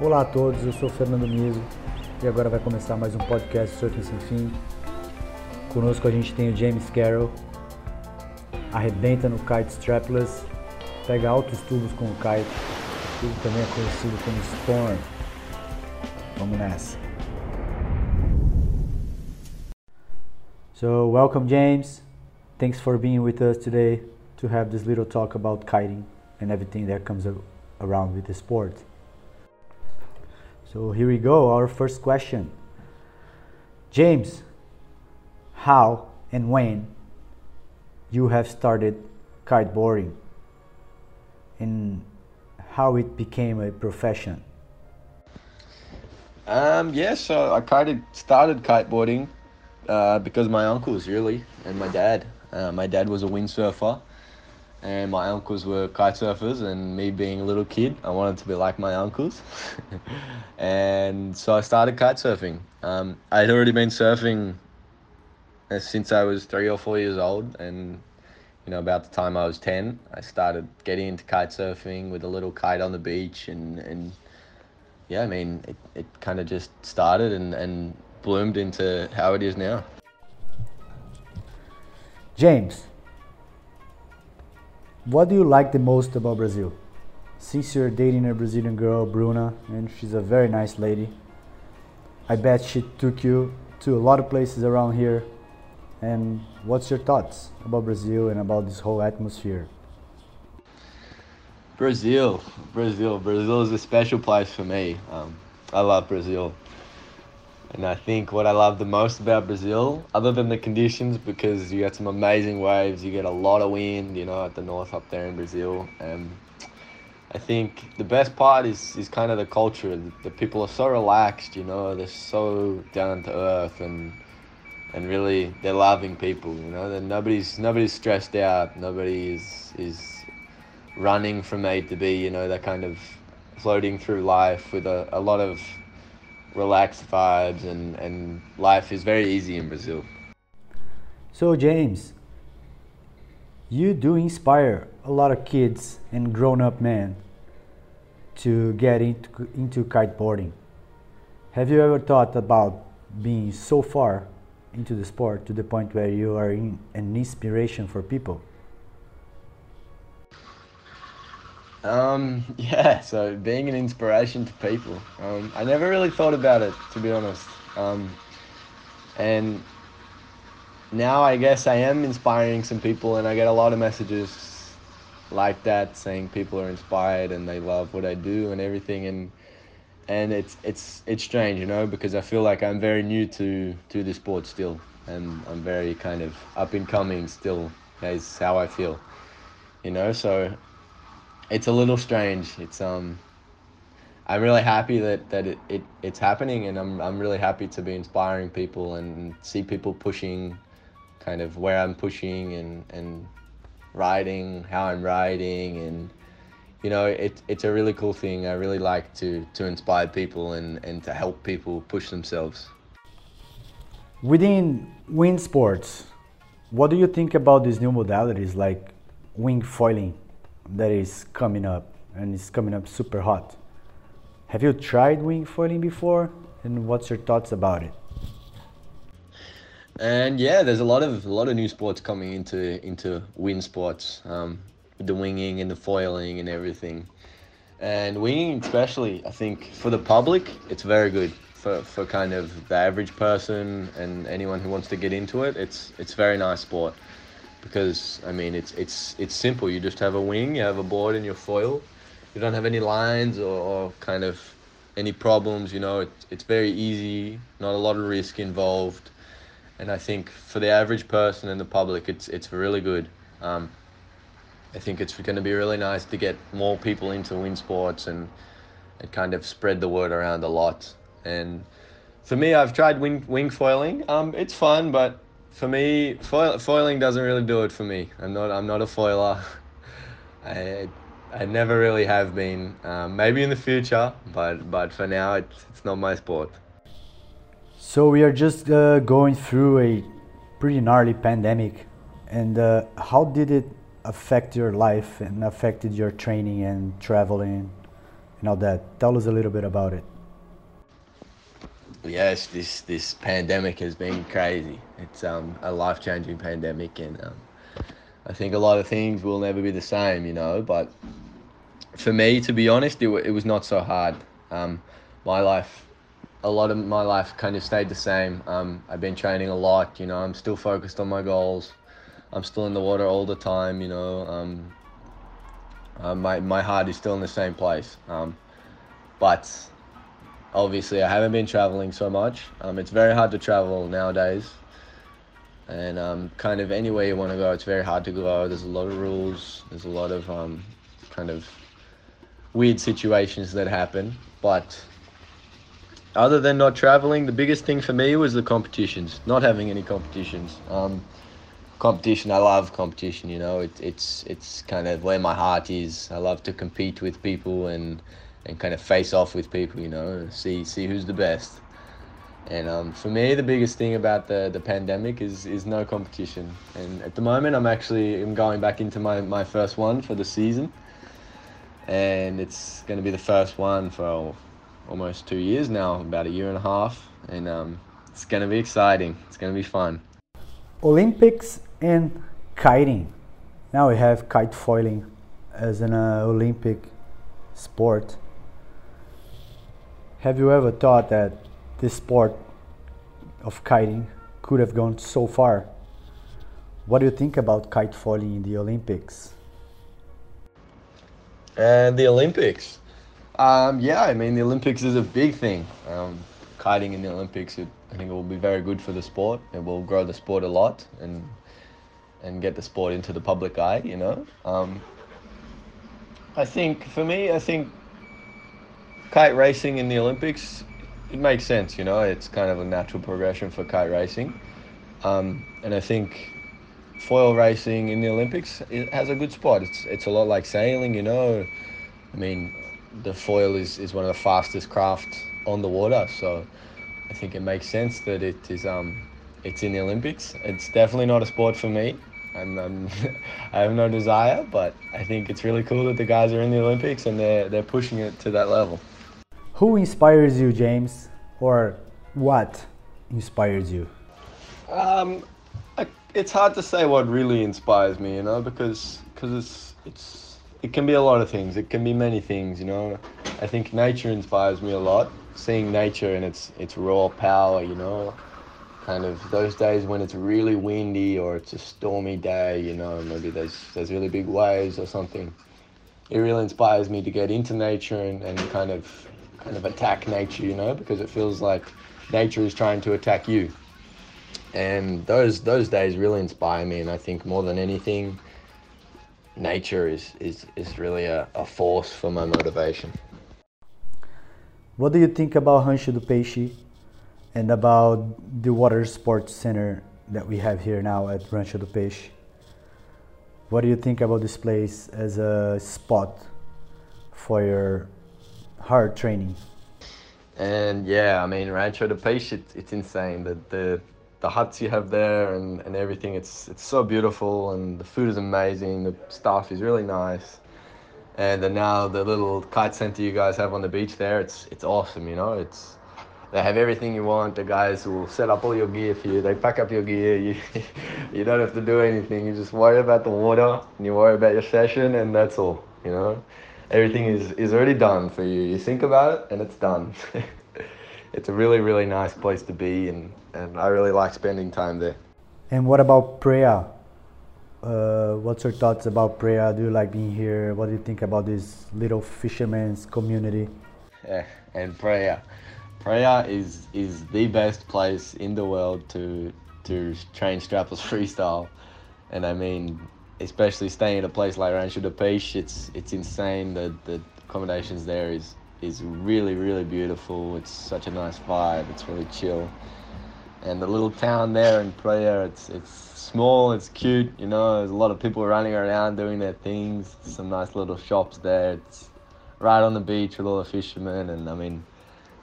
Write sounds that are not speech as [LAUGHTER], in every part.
Olá a todos, eu sou Fernando Miso e agora vai começar mais um podcast Surfing Sem Fim. Conosco a gente tem o James Carroll, arrebenta no kite strapless, pega altos tubos com o kite, ele também é conhecido como Storm. Vamos nessa. So, welcome James. Thanks for being with us today to have this little talk about kiting and everything that comes around with the sport. So here we go, our first question. James, how and when you have started kiteboarding and how it became a profession? Um, yeah, so I of started kiteboarding uh, because my uncles really and my dad. Uh, my dad was a windsurfer and my uncles were kite surfers and me being a little kid i wanted to be like my uncles. [LAUGHS] And so i started kite surfing um, i had already been surfing uh, since i was three or four years old and you know about the time i was 10 i started getting into kite surfing with a little kite on the beach and, and yeah i mean it, it kind of just started and, and bloomed into how it is now. James what do you like the most about Brazil? Since you're dating a Brazilian girl, Bruna, and she's a very nice lady, I bet she took you to a lot of places around here. And what's your thoughts about Brazil and about this whole atmosphere? Brazil, Brazil, Brazil is a special place for me. Um, I love Brazil. And I think what I love the most about Brazil, other than the conditions, because you get some amazing waves, you get a lot of wind, you know, at the north up there in Brazil. Um, I think the best part is, is kind of the culture. The, the people are so relaxed, you know, they're so down to earth and and really they're loving people, you know. That nobody's nobody's stressed out. Nobody is is running from A to B, you know. They're kind of floating through life with a, a lot of relaxed vibes and, and life is very easy in Brazil. So James, you do inspire a lot of kids and grown-up men to get into, into kiteboarding. Have you ever thought about being so far into the sport to the point where you are an inspiration for people? Um, [LAUGHS] yeah, so being an inspiration to people. Um, I never really thought about it, to be honest. Um, and now I guess I am inspiring some people, and I get a lot of messages like that saying people are inspired and they love what I do and everything. And and it's it's it's strange, you know, because I feel like I'm very new to to the sport still, and I'm very kind of up and coming still. Is how I feel, you know. So it's a little strange. It's um, I'm really happy that that it, it it's happening, and I'm I'm really happy to be inspiring people and see people pushing, kind of where I'm pushing and and riding, how I'm riding, and you know it it's a really cool thing. I really like to to inspire people and and to help people push themselves. Within wind sports, what do you think about these new modalities like wing foiling? That is coming up and it's coming up super hot. Have you tried wing foiling before? And what's your thoughts about it? And yeah, there's a lot of a lot of new sports coming into into wind sports, um, the winging and the foiling and everything. And winging, especially, I think for the public, it's very good. For, for kind of the average person and anyone who wants to get into it, it's it's very nice sport because I mean it's it's it's simple. You just have a wing, you have a board and your foil. You don't have any lines or, or kind of any problems. You know, it's it's very easy. Not a lot of risk involved, and I think for the average person and the public, it's it's really good. Um, I think it's going to be really nice to get more people into wind sports and and kind of spread the word around a lot. And for me, I've tried wing wing foiling. Um, it's fun, but for me, foil, foiling doesn't really do it for me. I'm not. I'm not a foiler. [LAUGHS] I, I never really have been. Um, maybe in the future, but but for now, it's it's not my sport. So we are just uh, going through a pretty gnarly pandemic, and uh, how did it affect your life and affected your training and traveling and all that. Tell us a little bit about it. Yes, this this pandemic has been crazy. It's um, a life changing pandemic, and um, I think a lot of things will never be the same, you know. But for me, to be honest, it, it was not so hard. Um, my life, a lot of my life kind of stayed the same. Um, I've been training a lot, you know. I'm still focused on my goals. I'm still in the water all the time, you know. Um, uh, my my heart is still in the same place. Um, but obviously, I haven't been traveling so much. Um, it's very hard to travel nowadays, and um, kind of anywhere you want to go, it's very hard to go. There's a lot of rules. There's a lot of um, kind of weird situations that happen. But other than not traveling, the biggest thing for me was the competitions. Not having any competitions. Um, competition. I love competition. You know, it, it's it's kind of where my heart is. I love to compete with people and and kind of face off with people. You know, see see who's the best. And um, for me, the biggest thing about the, the pandemic is is no competition. And at the moment, I'm actually I'm going back into my, my first one for the season, and it's going to be the first one for almost two years now, about a year and a half, and um, it's going to be exciting. It's going to be fun. Olympics and kiting. Now we have kite foiling as an uh, Olympic sport. Have you ever thought that this sport of kiting could have gone so far? What do you think about kite foiling in the Olympics? And the Olympics. Um, yeah, I mean, the Olympics is a big thing. Um, kiting in the Olympics, it, I think it will be very good for the sport. It will grow the sport a lot and and get the sport into the public eye, you know. Um, I think, for me, I think kite racing in the Olympics, it makes sense, you know. It's kind of a natural progression for kite racing. Um, and I think foil racing in the Olympics it has a good spot. It's, it's a lot like sailing, you know. I mean, the foil is, is one of the fastest craft on the water, so I think it makes sense that it is um, it's in the Olympics. It's definitely not a sport for me. I'm, I'm [LAUGHS] I have no desire, but I think it's really cool that the guys are in the Olympics and they're they're pushing it to that level. Who inspires you, James, or what inspires you? Um, I, it's hard to say what really inspires me, you know, because because it's it's it can be a lot of things. It can be many things, you know. I think nature inspires me a lot. Seeing nature and its its raw power, you know, kind of those days when it's really windy or it's a stormy day, you know, maybe there's there's really big waves or something. It really inspires me to get into nature and, and kind of kind of attack nature, you know, because it feels like nature is trying to attack you. And those those days really inspire me and I think more than anything nature is, is, is really a, a force for my motivation. What do you think about Rancho do Peixe and about the water sports center that we have here now at Rancho do Peixe? What do you think about this place as a spot for your hard training? And yeah, I mean Rancho de Peixe, it, it's insane. The, the the huts you have there and, and everything. It's it's so beautiful and the food is amazing. The staff is really nice, and then now the little kite center you guys have on the beach there. It's it's awesome. You know, it's they have everything you want. The guys will set up all your gear for you. They pack up your gear. [LAUGHS] You you don't have to do anything. You just worry about the water and you worry about your session, and that's all. You know, everything is is already done for you. You think about it, and it's done. [LAUGHS] it's a really really nice place to be and and I really like spending time there. And what about Preá? Uh, what's your thoughts about Preá? Do you like being here? What do you think about this little fisherman's community? Yeah, and Preá. Preá is is the best place in the world to to train strapless [LAUGHS] freestyle, and I mean, especially staying at a place like Rancho do Peixe, it's it's insane. The the accommodations there is is really really beautiful. It's such a nice vibe. It's really chill and the little town there in Preá, it's it's small, it's cute, you know. There's a lot of people running around doing their things. Some nice little shops there. It's right on the beach with all the fishermen, and I mean,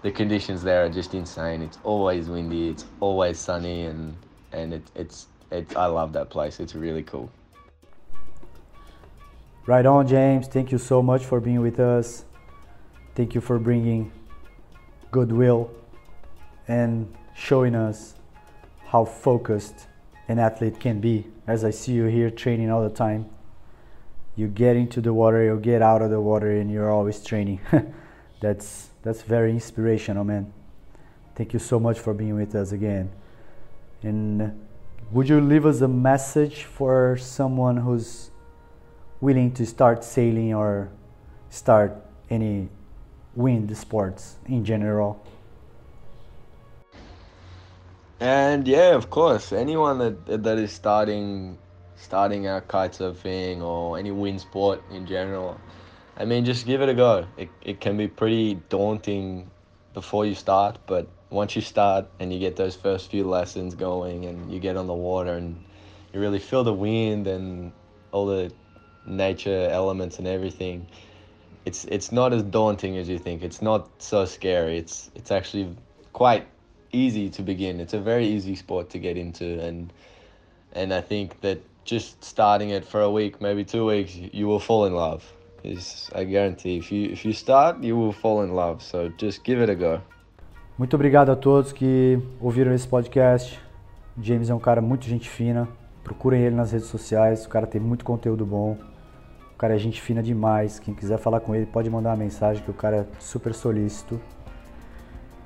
the conditions there are just insane. It's always windy, it's always sunny, and and it, it's it's I love that place. It's really cool. Right on, James. Thank you so much for being with us. Thank you for bringing goodwill and showing us how focused an athlete can be. As I see you here training all the time, you get into the water, you get out of the water, and you're always training. [LAUGHS] that's that's very inspirational, man. Thank you so much for being with us again. And uh, would you leave us a message for someone who's willing to start sailing or start any wind sports in general? And yeah, of course, anyone that that is starting starting out kitesurfing or any wind sport in general, I mean, just give it a go. It it can be pretty daunting before you start, but once you start and you get those first few lessons going and you get on the water and you really feel the wind and all the nature elements and everything, it's it's not as daunting as you think. It's not so scary. It's it's actually quite easy to begin. It's a very easy sport to get into, and and I think that just starting it for a week, maybe two weeks, you will fall in love. Is I guarantee. If you if you start, you will fall in love. So just give it a go. Muito obrigado a todos que ouviram esse podcast. James é um cara muito gente fina. Procurem ele nas redes sociais. O cara tem muito conteúdo bom. O cara é gente fina demais. Quem quiser falar com ele pode mandar uma mensagem que o cara é super solícito.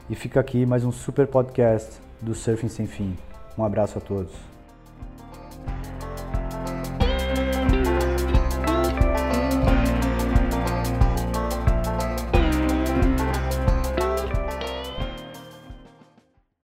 E fica aqui mais um super podcast do Surfing Sem Fim. Um abraço a todos.